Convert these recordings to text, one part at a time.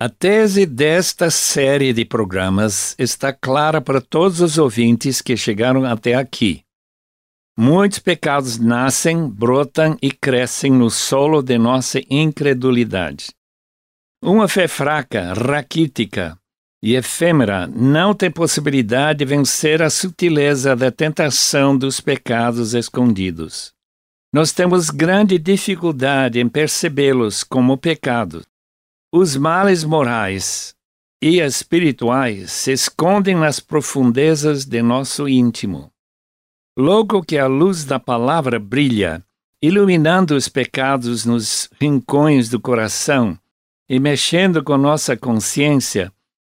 A tese desta série de programas está clara para todos os ouvintes que chegaram até aqui. Muitos pecados nascem, brotam e crescem no solo de nossa incredulidade. Uma fé fraca, raquítica e efêmera não tem possibilidade de vencer a sutileza da tentação dos pecados escondidos. Nós temos grande dificuldade em percebê-los como pecados os males morais e espirituais se escondem nas profundezas de nosso íntimo. Logo que a luz da palavra brilha, iluminando os pecados nos rincões do coração e mexendo com nossa consciência,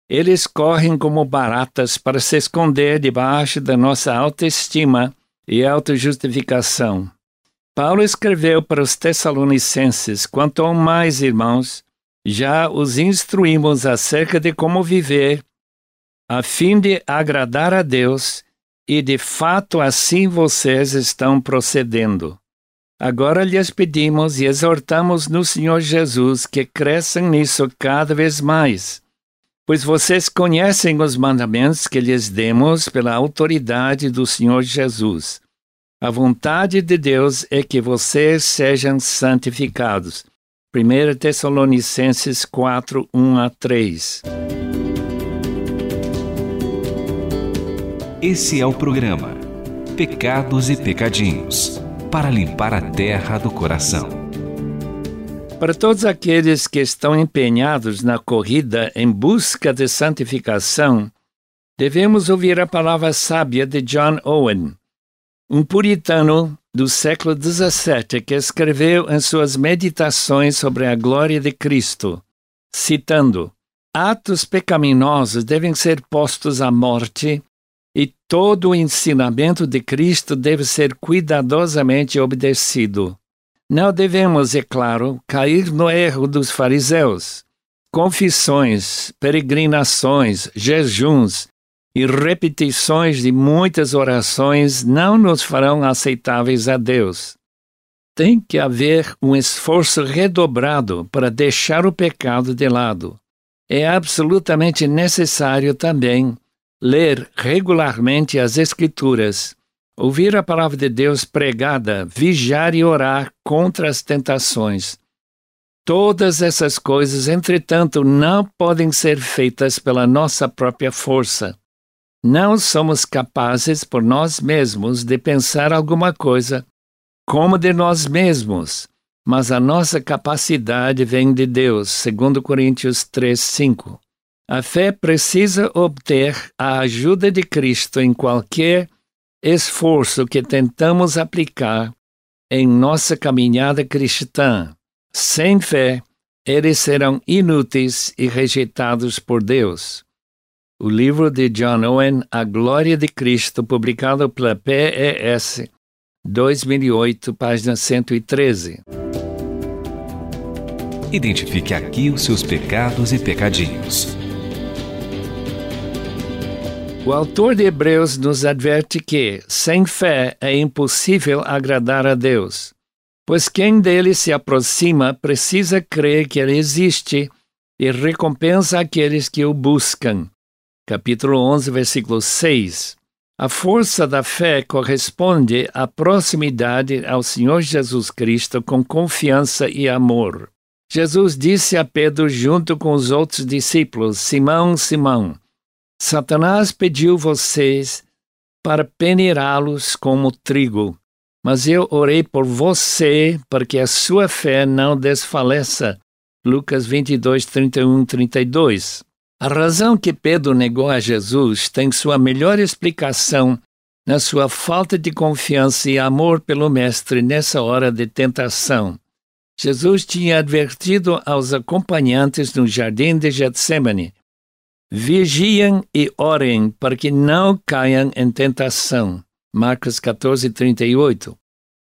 eles correm como baratas para se esconder debaixo da nossa autoestima e autojustificação. Paulo escreveu para os Tessalonicenses: Quanto ao mais, irmãos, já os instruímos acerca de como viver, a fim de agradar a Deus, e de fato assim vocês estão procedendo. Agora lhes pedimos e exortamos no Senhor Jesus que cresçam nisso cada vez mais, pois vocês conhecem os mandamentos que lhes demos pela autoridade do Senhor Jesus. A vontade de Deus é que vocês sejam santificados 1 Tessalonicenses 4, 1 a 3. Esse é o programa Pecados e Pecadinhos para limpar a terra do coração. Para todos aqueles que estão empenhados na corrida em busca de santificação, devemos ouvir a palavra sábia de John Owen, um puritano do século XVII que escreveu em suas meditações sobre a glória de Cristo, citando: Atos pecaminosos devem ser postos à morte e todo o ensinamento de Cristo deve ser cuidadosamente obedecido. Não devemos, é claro, cair no erro dos fariseus. Confissões, peregrinações, jejuns e repetições de muitas orações não nos farão aceitáveis a Deus. Tem que haver um esforço redobrado para deixar o pecado de lado. É absolutamente necessário também ler regularmente as Escrituras, ouvir a palavra de Deus pregada, vigiar e orar contra as tentações. Todas essas coisas, entretanto, não podem ser feitas pela nossa própria força não somos capazes por nós mesmos de pensar alguma coisa como de nós mesmos, mas a nossa capacidade vem de Deus, segundo Coríntios 3:5. A fé precisa obter a ajuda de Cristo em qualquer esforço que tentamos aplicar em nossa caminhada cristã. Sem fé, eles serão inúteis e rejeitados por Deus o livro de John Owen, A Glória de Cristo, publicado pela PES, 2008, página 113. Identifique aqui os seus pecados e pecadinhos. O autor de Hebreus nos adverte que, sem fé, é impossível agradar a Deus, pois quem dele se aproxima precisa crer que ele existe e recompensa aqueles que o buscam capítulo 11, versículo 6. A força da fé corresponde à proximidade ao Senhor Jesus Cristo com confiança e amor. Jesus disse a Pedro, junto com os outros discípulos: Simão, Simão, Satanás pediu vocês para peneirá-los como trigo, mas eu orei por você para que a sua fé não desfaleça. Lucas 22, 31, 32. A razão que Pedro negou a Jesus tem sua melhor explicação na sua falta de confiança e amor pelo Mestre nessa hora de tentação. Jesus tinha advertido aos acompanhantes no jardim de Getsemane: Vigiem e orem para que não caiam em tentação. Marcos 14, 38.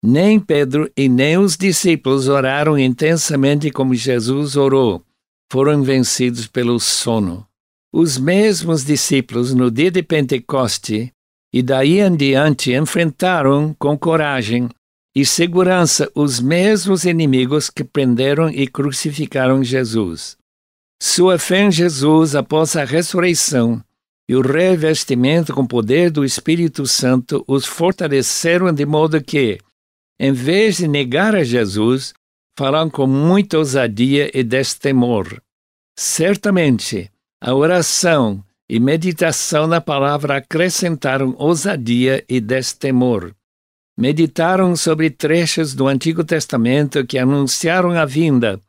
Nem Pedro e nem os discípulos oraram intensamente como Jesus orou. Foram vencidos pelo sono. Os mesmos discípulos, no dia de Pentecoste, e daí em diante enfrentaram com coragem e segurança os mesmos inimigos que prenderam e crucificaram Jesus. Sua fé em Jesus após a ressurreição e o revestimento com poder do Espírito Santo os fortaleceram de modo que, em vez de negar a Jesus, falam com muita ousadia e destemor. Certamente, a oração e meditação na palavra acrescentaram ousadia e destemor. Meditaram sobre trechos do Antigo Testamento que anunciaram a vinda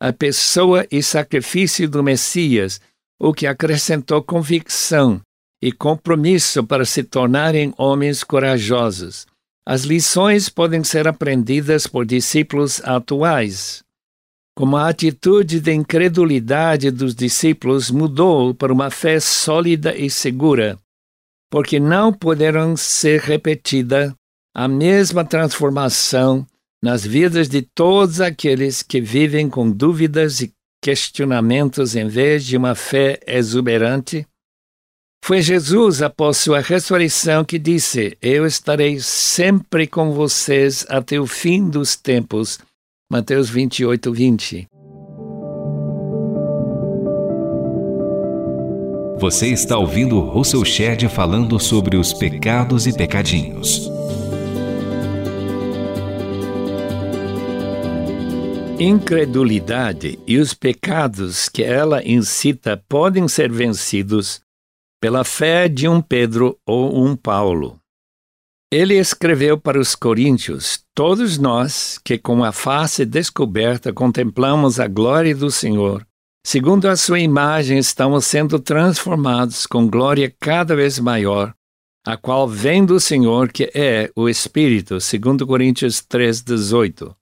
a pessoa e sacrifício do Messias, o que acrescentou convicção e compromisso para se tornarem homens corajosos. As lições podem ser aprendidas por discípulos atuais. Como a atitude de incredulidade dos discípulos mudou para uma fé sólida e segura, porque não poderão ser repetida a mesma transformação nas vidas de todos aqueles que vivem com dúvidas e questionamentos em vez de uma fé exuberante? Foi Jesus, após sua ressurreição, que disse: Eu estarei sempre com vocês até o fim dos tempos. Mateus 28, 20. Você está ouvindo Russell Shedd falando sobre os pecados e pecadinhos. incredulidade e os pecados que ela incita podem ser vencidos pela fé de um Pedro ou um Paulo. Ele escreveu para os coríntios: Todos nós que com a face descoberta contemplamos a glória do Senhor, segundo a sua imagem, estamos sendo transformados com glória cada vez maior, a qual vem do Senhor, que é o Espírito, segundo Coríntios 3:18.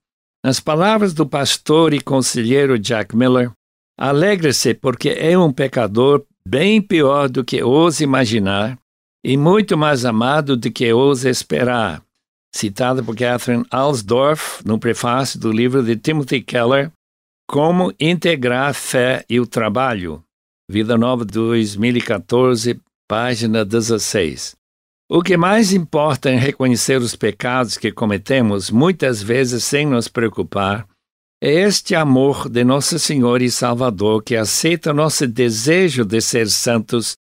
Nas palavras do pastor e conselheiro Jack Miller, alegre-se porque é um pecador bem pior do que ousa imaginar e muito mais amado do que ousa esperar. Citado por Catherine Alsdorf no prefácio do livro de Timothy Keller, Como Integrar Fé e o Trabalho, Vida Nova 2014, página 16. O que mais importa em reconhecer os pecados que cometemos, muitas vezes sem nos preocupar, é este amor de Nosso Senhor e Salvador que aceita nosso desejo de ser santos,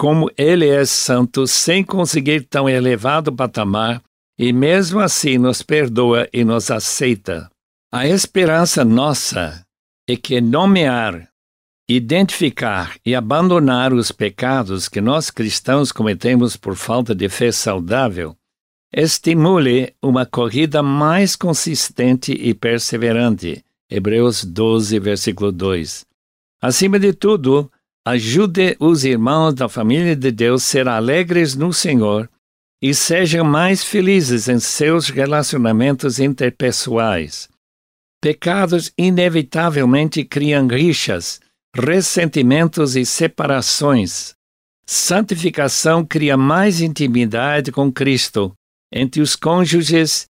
como Ele é santo, sem conseguir tão elevado patamar, e mesmo assim nos perdoa e nos aceita. A esperança nossa é que nomear identificar e abandonar os pecados que nós cristãos cometemos por falta de fé saudável estimule uma corrida mais consistente e perseverante. Hebreus 12, versículo 2. Acima de tudo, ajude os irmãos da família de Deus a ser alegres no Senhor e sejam mais felizes em seus relacionamentos interpessoais. Pecados inevitavelmente criam rixas, ressentimentos e separações. Santificação cria mais intimidade com Cristo entre os cônjuges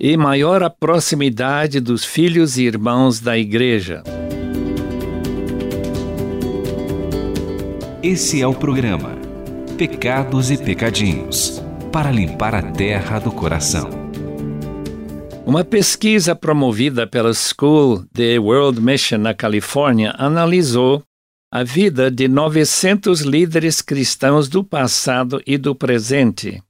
e maior a proximidade dos filhos e irmãos da Igreja. Esse é o programa Pecados e Pecadinhos para limpar a terra do coração. Uma pesquisa promovida pela School de World Mission na Califórnia analisou a vida de 900 líderes cristãos do passado e do presente.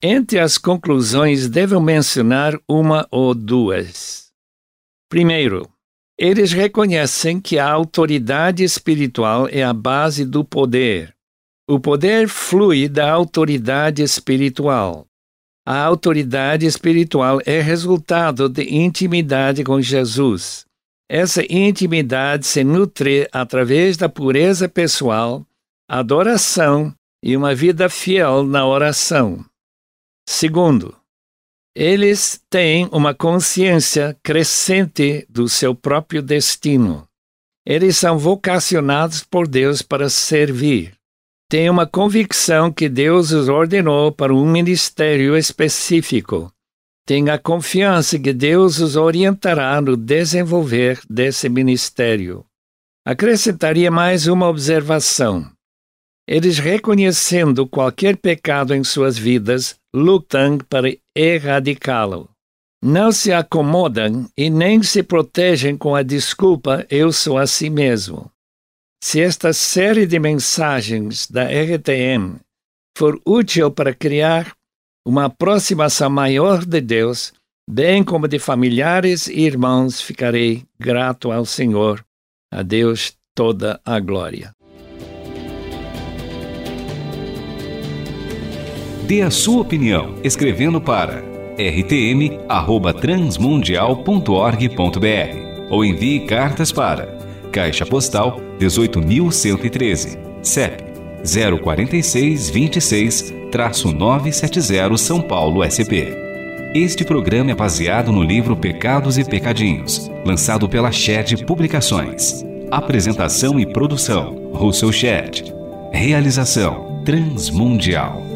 Entre as conclusões, devo mencionar uma ou duas. Primeiro, eles reconhecem que a autoridade espiritual é a base do poder. O poder flui da autoridade espiritual. A autoridade espiritual é resultado de intimidade com Jesus. Essa intimidade se nutre através da pureza pessoal, adoração e uma vida fiel na oração. Segundo, eles têm uma consciência crescente do seu próprio destino. Eles são vocacionados por Deus para servir. Têm uma convicção que Deus os ordenou para um ministério específico. Têm a confiança que Deus os orientará no desenvolver desse ministério. Acrescentaria mais uma observação. Eles, reconhecendo qualquer pecado em suas vidas, lutam para erradicá-lo. Não se acomodam e nem se protegem com a desculpa eu sou assim mesmo. Se esta série de mensagens da RTM for útil para criar uma aproximação maior de Deus, bem como de familiares e irmãos, ficarei grato ao Senhor. A Deus toda a glória. Dê a sua opinião escrevendo para rtm@transmundial.org.br ou envie cartas para Caixa Postal 18.113, CEP 04626-970 São Paulo SP. Este programa é baseado no livro Pecados e Pecadinhos, lançado pela Shed Publicações. Apresentação e produção: Russell Shed. Realização: Transmundial.